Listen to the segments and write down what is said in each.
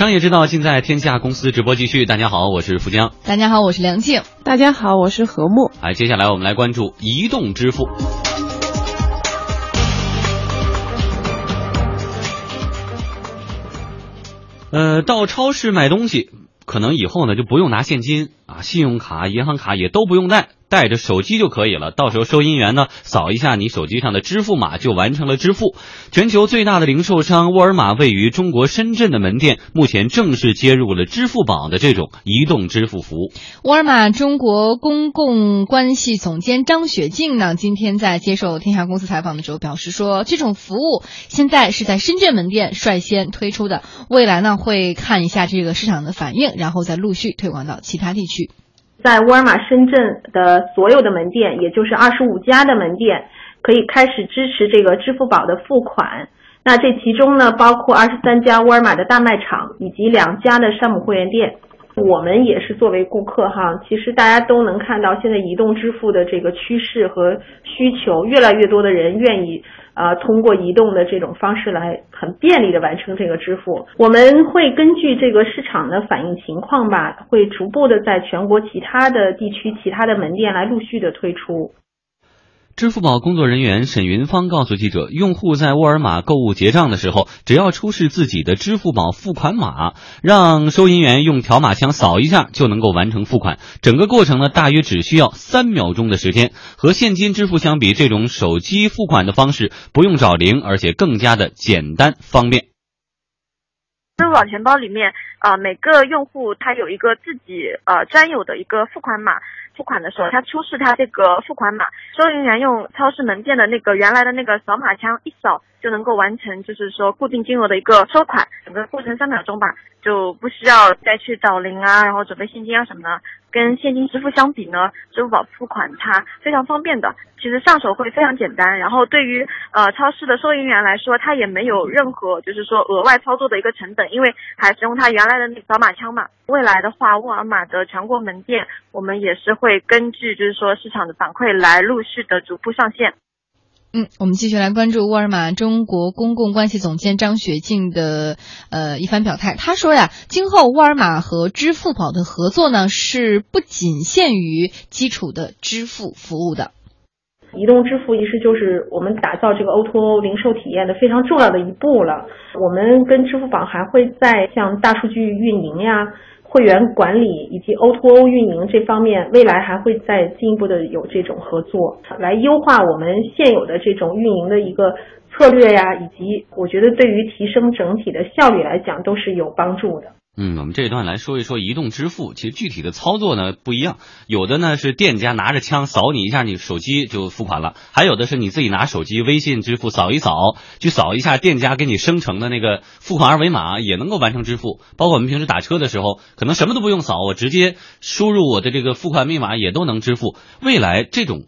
商业之道，尽在天下公司直播继续。大家好，我是富江。大家好，我是梁静。大家好，我是何木。哎，接下来我们来关注移动支付。呃，到超市买东西，可能以后呢就不用拿现金啊，信用卡、银行卡也都不用带。带着手机就可以了，到时候收银员呢扫一下你手机上的支付码就完成了支付。全球最大的零售商沃尔玛位于中国深圳的门店，目前正式接入了支付宝的这种移动支付服务。沃尔玛中国公共关系总监张雪静呢，今天在接受天下公司采访的时候表示说，这种服务现在是在深圳门店率先推出的，未来呢会看一下这个市场的反应，然后再陆续推广到其他地区。在沃尔玛深圳的所有的门店，也就是二十五家的门店，可以开始支持这个支付宝的付款。那这其中呢，包括二十三家沃尔玛的大卖场以及两家的山姆会员店。我们也是作为顾客哈，其实大家都能看到现在移动支付的这个趋势和需求，越来越多的人愿意。啊，通过移动的这种方式来很便利的完成这个支付。我们会根据这个市场的反应情况吧，会逐步的在全国其他的地区、其他的门店来陆续的推出。支付宝工作人员沈云芳告诉记者，用户在沃尔玛购物结账的时候，只要出示自己的支付宝付款码，让收银员用条码枪扫一下，就能够完成付款。整个过程呢，大约只需要三秒钟的时间。和现金支付相比，这种手机付款的方式不用找零，而且更加的简单方便。支付宝钱包里面啊，每个用户他有一个自己呃专有的一个付款码。付款的时候，他出示他这个付款码，收银员用超市门店的那个原来的那个扫码枪一扫，就能够完成，就是说固定金额的一个收款，整个过程三秒钟吧，就不需要再去找零啊，然后准备现金啊什么的。跟现金支付相比呢，支付宝付款它非常方便的，其实上手会非常简单。然后对于呃超市的收银员来说，他也没有任何就是说额外操作的一个成本，因为还是用他原来的那个扫码枪嘛。未来的话，沃尔玛的全国门店，我们也是会根据就是说市场的反馈来陆续的逐步上线。嗯，我们继续来关注沃尔玛中国公共关系总监张雪静的呃一番表态。他说呀，今后沃尔玛和支付宝的合作呢，是不仅限于基础的支付服务的。移动支付其实就是我们打造这个 O2O 零售体验的非常重要的一步了。我们跟支付宝还会在像大数据运营呀。会员管理以及 O2O 运营这方面，未来还会再进一步的有这种合作，来优化我们现有的这种运营的一个策略呀，以及我觉得对于提升整体的效率来讲都是有帮助的。嗯，我们这一段来说一说移动支付，其实具体的操作呢不一样，有的呢是店家拿着枪扫你一下，你手机就付款了；还有的是你自己拿手机微信支付扫一扫，去扫一下店家给你生成的那个付款二维码，也能够完成支付。包括我们平时打车的时候，可能什么都不用扫，我直接输入我的这个付款密码也都能支付。未来这种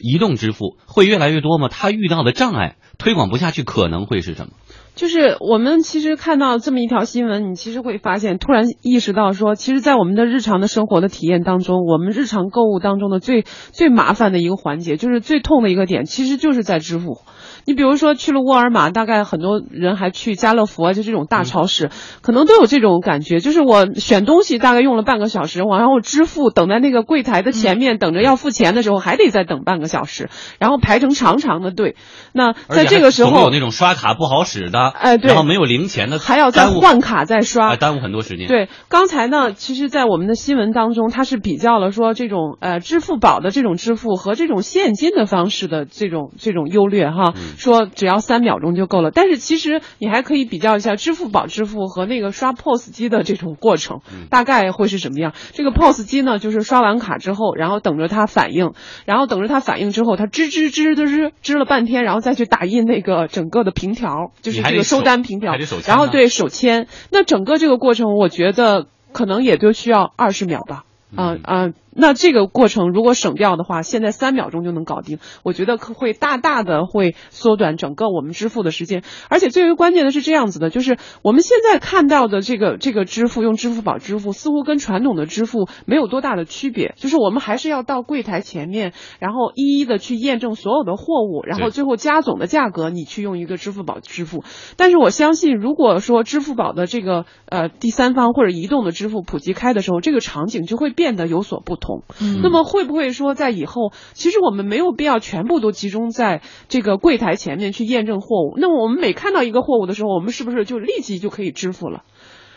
移动支付会越来越多吗？它遇到的障碍推广不下去，可能会是什么？就是我们其实看到这么一条新闻，你其实会发现，突然意识到说，其实，在我们的日常的生活的体验当中，我们日常购物当中的最最麻烦的一个环节，就是最痛的一个点，其实就是在支付。你比如说去了沃尔玛，大概很多人还去家乐福啊，就这种大超市，可能都有这种感觉。就是我选东西大概用了半个小时，我然后支付，等在那个柜台的前面等着要付钱的时候，还得再等半个小时，然后排成长长的队。那在这个时候，有那种刷卡不好使的，哎，对，然后没有零钱的，还要再换卡再刷，耽误很多时间。对，刚才呢，其实，在我们的新闻当中，它是比较了说这种呃支付宝的这种支付和这种现金的方式的这种这种优劣哈，说只要。三秒钟就够了，但是其实你还可以比较一下支付宝支付和那个刷 POS 机的这种过程，大概会是什么样？这个 POS 机呢，就是刷完卡之后，然后等着它反应，然后等着它反应之后，它吱吱吱吱吱吱了半天，然后再去打印那个整个的凭条，就是这个收单凭表，然后对手签。那整个这个过程，我觉得可能也就需要二十秒吧。啊啊，那这个过程如果省掉的话，现在三秒钟就能搞定，我觉得可会大大的会缩短整个我们支付的时间。而且最为关键的是这样子的，就是我们现在看到的这个这个支付用支付宝支付，似乎跟传统的支付没有多大的区别，就是我们还是要到柜台前面，然后一一的去验证所有的货物，然后最后加总的价格，你去用一个支付宝支付。但是我相信，如果说支付宝的这个呃第三方或者移动的支付普及开的时候，这个场景就会变得有所不同。嗯那么会不会说在以后，其实我们没有必要全部都集中在这个柜台前面去验证货物？那么我们每看到一个货物的时候，我们是不是就立即就可以支付了？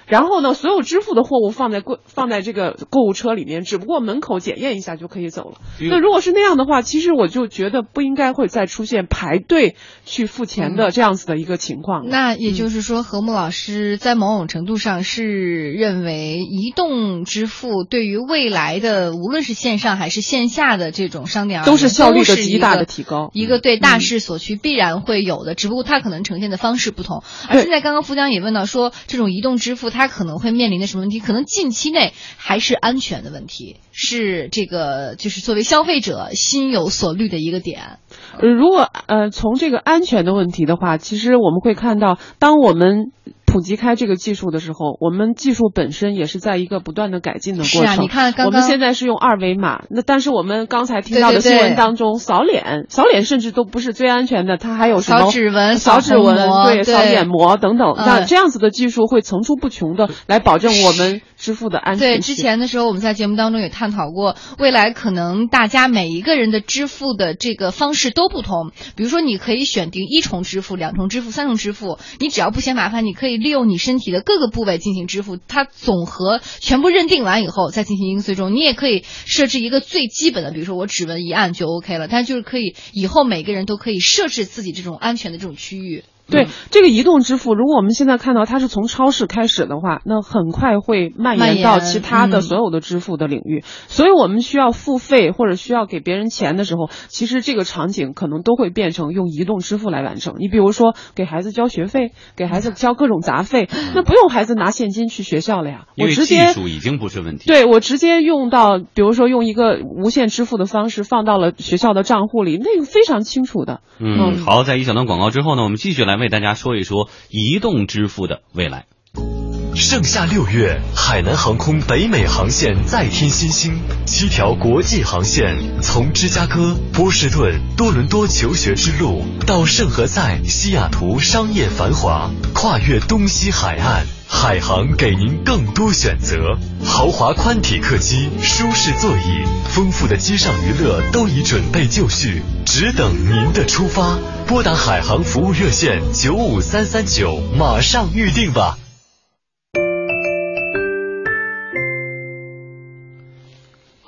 然后呢，所有支付的货物放在柜放在这个购物车里面，只不过门口检验一下就可以走了。那如果是那样的话，其实我就觉得不应该会再出现排队去付钱的这样子的一个情况了。那也就是说，何木老师在某种程度上是认为，移动支付对于未来的无论是线上还是线下的这种商店，都是效率的极大的提高。一个对大嗯势所趋必然会有的，只不过它可能呈现的方式不同。而现在刚刚福江也问到说，这种移动支付它可能会面临的什么问题？可能近期内还是安全的问题，是这个就是作为消费者心有所虑的一个点。呃，如果呃从这个安全的问题的话，其实我们会看到，当我们普及开这个技术的时候，我们技术本身也是在一个不断的改进的过程。是啊你看刚我们现在是用二维码，那但是我们刚才听到的新闻当中，扫脸，扫脸甚至都不是最安全的，它还有什么扫指纹扫指纹对，扫眼膜等等。嗯那这样子的技术会层出不穷的来保证我们支付的安全对，之前的时候我们在节目当中也探讨过，未来可能大家每一个人的支付的这个方式都不同。比如说，你可以选定一重支付、两重支付、三重支付，你只要不嫌麻烦，你可以利用你身体的各个部位进行支付。它总和全部认定完以后再进行一个最终。你也可以设置一个最基本的，比如说我指纹一按就 OK 了，但就是可以以后每个人都可以设置自己这种安全的这种区域。对这个移动支付，如果我们现在看到它是从超市开始的话，那很快会蔓蔓延到其他的嗯所有的支付的领域。所以我们需要付费或者需要给别人钱的时候，其实这个场景可能都会变成用移动支付来完成。你比如说给孩子交学费，给孩子交各种杂费，那不用孩子拿现金去学校了呀，因为技我直接术已经不是问题。对我直接用到，比如说用一个无线支付的方式放到了学校的账户里，那个非常清楚的。嗯，好，在一小段广告之后呢，我们继续来为大家说一说移动支付的未来。盛夏六月，海南航空北美航线再添新星，七条国际航线从芝加哥、波士顿、多伦多求学之路，到圣何塞、西雅图商业繁华，跨越东西海岸。海航给您更多选择，豪华宽体客机，舒适座椅，丰富的机上娱乐都已准备就绪，只等您的出发。拨打海航服务热线九五三三九，马上预定吧。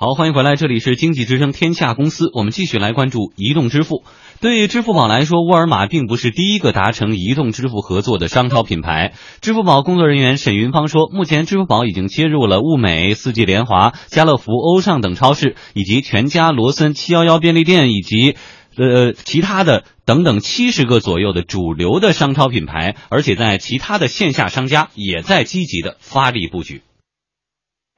好，欢迎回来，这里是经济之声天下公司，我们继续来关注移动支付。对于支付宝来说，沃尔玛并不是第一个达成移动支付合作的商超品牌。支付宝工作人员沈云芳说，目前支付宝已经接入了物美、四季联华、家乐福、欧尚等超市，以及全家、罗森、七幺幺便利店以及。呃，其他的等等七十个左右的主流的商超品牌，而且在其他的线下商家也在积极的发力布局。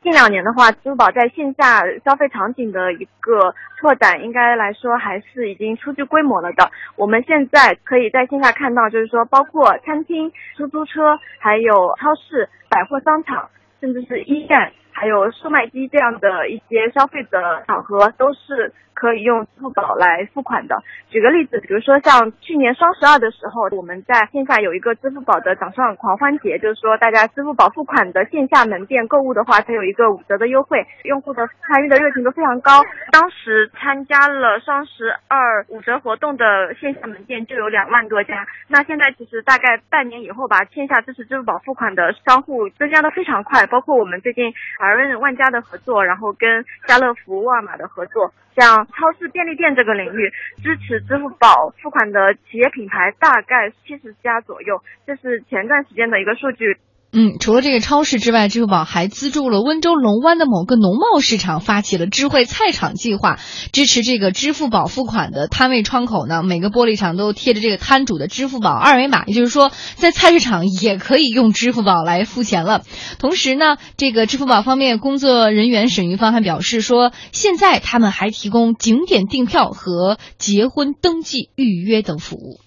近两年的话，支付宝在线下消费场景的一个拓展，应该来说还是已经初具规模了的。我们现在可以在线下看到，就是说，包括餐厅、出租车，还有超市、百货商场，甚至是一站，还有售卖机这样的一些消费的场合，都是可以用支付宝来付款的。举个例子，比如说像去年双十二的时候，我们在线下有一个支付宝的掌上狂欢节，就是说大家支付宝付款的线下门店购物的话，它有一个五折的优惠，用户的参与的热情都非常高。当时参加了双十二五折活动的线下门店就有两万多家。那现在其实大概半年以后吧，线下支持支付宝付款的商户增加的非常快，包括我们最近华润万家的合作，然后跟家乐福、沃尔玛的合作。像超市、便利店这个领域，支持支付宝付款的企业品牌大概七十家左右，这是前段时间的一个数据。嗯，除了这个超市之外，支付宝还资助了温州龙湾的某个农贸市场，发起了智慧菜场计划，支持这个支付宝付款的摊位窗口呢，每个玻璃上都贴着这个摊主的支付宝二维码，也就是说，在菜市场也可以用支付宝来付钱了。同时呢，这个支付宝方面工作人员沈玉芳还表示说，现在他们还提供景点订票和结婚登记预约等服务。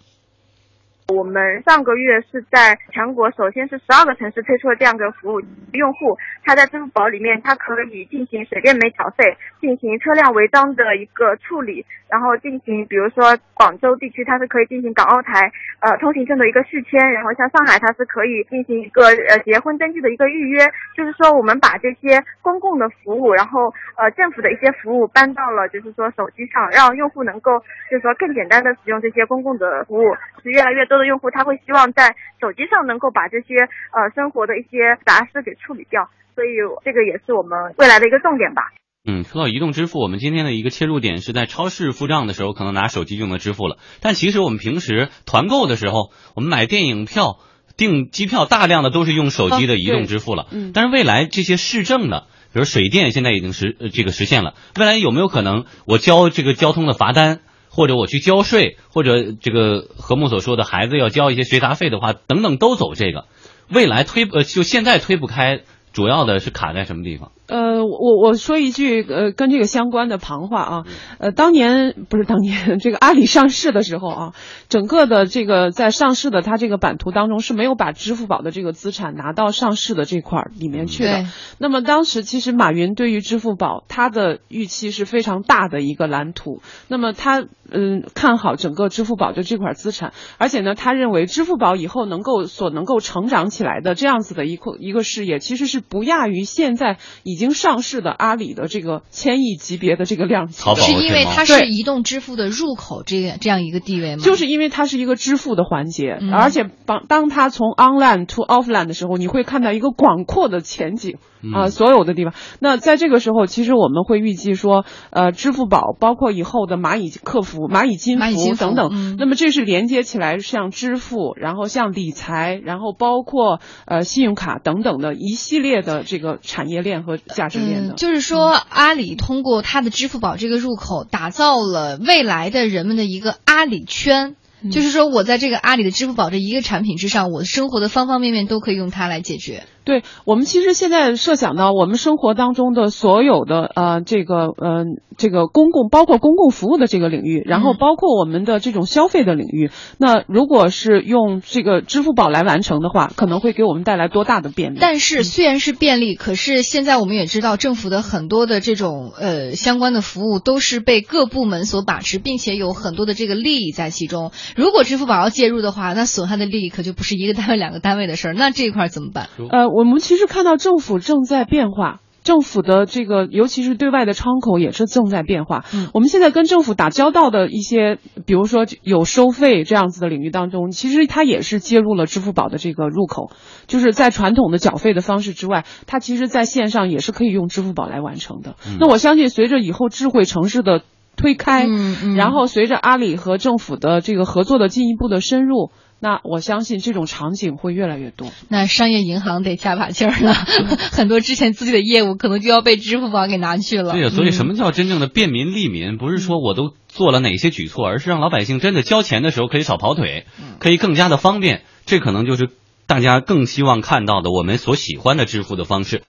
我们上个月是在全国首先是十二个城市推出了这样的服务，用户他在支付宝里面，他可以进行水电煤缴费，进行车辆违章的一个处理，然后进行比如说广州地区它是可以进行港澳台呃通行证的一个续签，然后像上海它是可以进行一个呃结婚登记的一个预约，就是说我们把这些公共的服务，然后呃政府的一些服务搬到了就是说手机上，让用户能够就是说更简单的使用这些公共的服务，是越来越多的用户他会希望在手机上能够把这些呃生活的一些杂事给处理掉，所以这个也是我们未来的一个重点吧。嗯，说到移动支付，我们今天的一个切入点是在超市付账的时候，可能拿手机就能支付了。但其实我们平时团购的时候，我们买电影票、订机票，大量的都是用手机的移动支付了。嗯但是未来这些市政的，比如水电，现在已经实呃这个实现了。未来有没有可能我交这个交通的罚单，或者我去交税，或者这个何木所说的孩子要交一些学杂费的话，等等都走这个。未来推呃就现在推不开，主要的是卡在什么地方？呃，我我说一句呃跟这个相关的旁话啊，呃，当年不是当年这个阿里上市的时候啊，整个的这个在上市的它这个版图当中是没有把支付宝的这个资产拿到上市的这块儿里面去的。那么当时其实马云对于支付宝他的预期是非常大的一个蓝图，那么他嗯看好整个支付宝的这块资产，而且呢，他认为支付宝以后能够所能够成长起来的这样子的一块一个事业，其实是不亚于现在已经上市的阿里的这个千亿级别的这个量级。淘宝是因为它是移动支付的入口这个这样一个地位吗？就是因为它是一个支付的环节，嗯而且当当它从 online to offline 的时候，你会看到一个广阔的前景啊、嗯所有的地方。那在这个时候，其实我们会预计说，呃，支付宝包括以后的蚂蚁客服、蚂蚁金蚂蚁金服等等，嗯那么这是连接起来像支付，然后像理财，然后包括呃信用卡等等的一系列的这个产业链和价值链的。嗯，就是说，阿里通过它的支付宝这个入口，打造了未来的人们的一个阿里圈。就是说，我在这个阿里的支付宝这一个产品之上，我生活的方方面面都可以用它来解决。对我们其实现在设想到我们生活当中的所有的呃这个呃这个公共包括公共服务的这个领域，然后嗯包括我们的这种消费的领域，那如果是用这个支付宝来完成的话，可能会给我们带来多大的便利？但是虽然是便利，可是现在我们也知道，政府的很多的这种呃相关的服务都是被各部门所把持，并且有很多的这个利益在其中。如果支付宝要介入的话，那损害的利益可就不是一个单位、两个单位的事儿。那这一块儿怎么办？呃，我们其实看到政府正在变化。政府的这个，尤其是对外的窗口也是正在变化。嗯我们现在跟政府打交道的一些，比如说有收费这样子的领域当中，其实它也是接入了支付宝的这个入口，就是在传统的缴费的方式之外，它其实在线上也是可以用支付宝来完成的。嗯那我相信，随着以后智慧城市的推开，嗯嗯然后随着阿里和政府的这个合作的进一步的深入，那我相信这种场景会越来越多。那商业银行得加把劲儿了，很多之前自己的业务可能就要被支付宝给拿去了。对呀，所以什嗯么叫真正的便民利民？不是说我都做了哪些举措，而是让老百姓真的交钱的时候可以少跑腿，嗯可以更加的方便。这可能就是大家更希望看到的我们所喜欢的支付的方式。